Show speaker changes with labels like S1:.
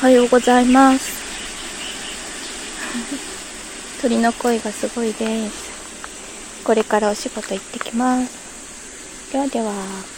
S1: おはようございます。鳥の声がすごいです。これからお仕事行ってきます。ではでは。